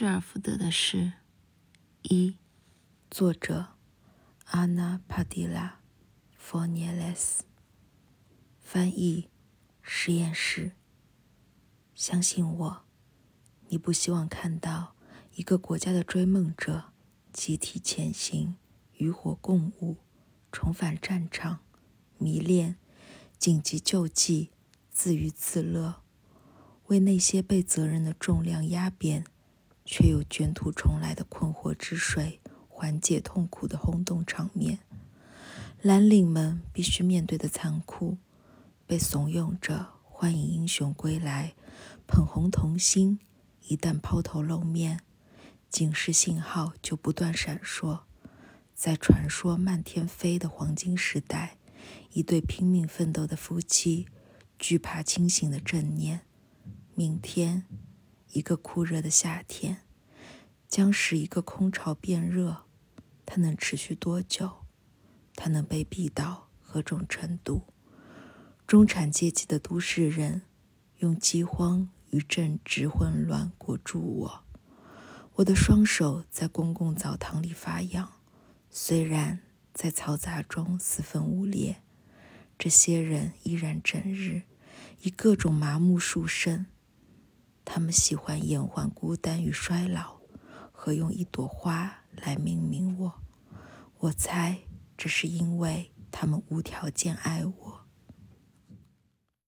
失而复得的事。一，作者阿纳帕蒂拉·佛涅勒斯，翻译实验室。相信我，你不希望看到一个国家的追梦者集体前行，与火共舞，重返战场，迷恋，紧急救济，自娱自乐。为那些被责任的重量压扁，却又卷土重来的困惑之水缓解痛苦的轰动场面，蓝领们必须面对的残酷，被怂恿着欢迎英雄归来，捧红童心。一旦抛头露面，警示信号就不断闪烁。在传说漫天飞的黄金时代，一对拼命奋斗的夫妻，惧怕清醒的正念。明天，一个酷热的夏天，将使一个空巢变热。它能持续多久？它能被逼到何种程度？中产阶级的都市人用饥荒与政治混乱裹住我。我的双手在公共澡堂里发痒，虽然在嘈杂中四分五裂。这些人依然整日以各种麻木术胜。他们喜欢延缓孤单与衰老，和用一朵花来命名我。我猜这是因为他们无条件爱我。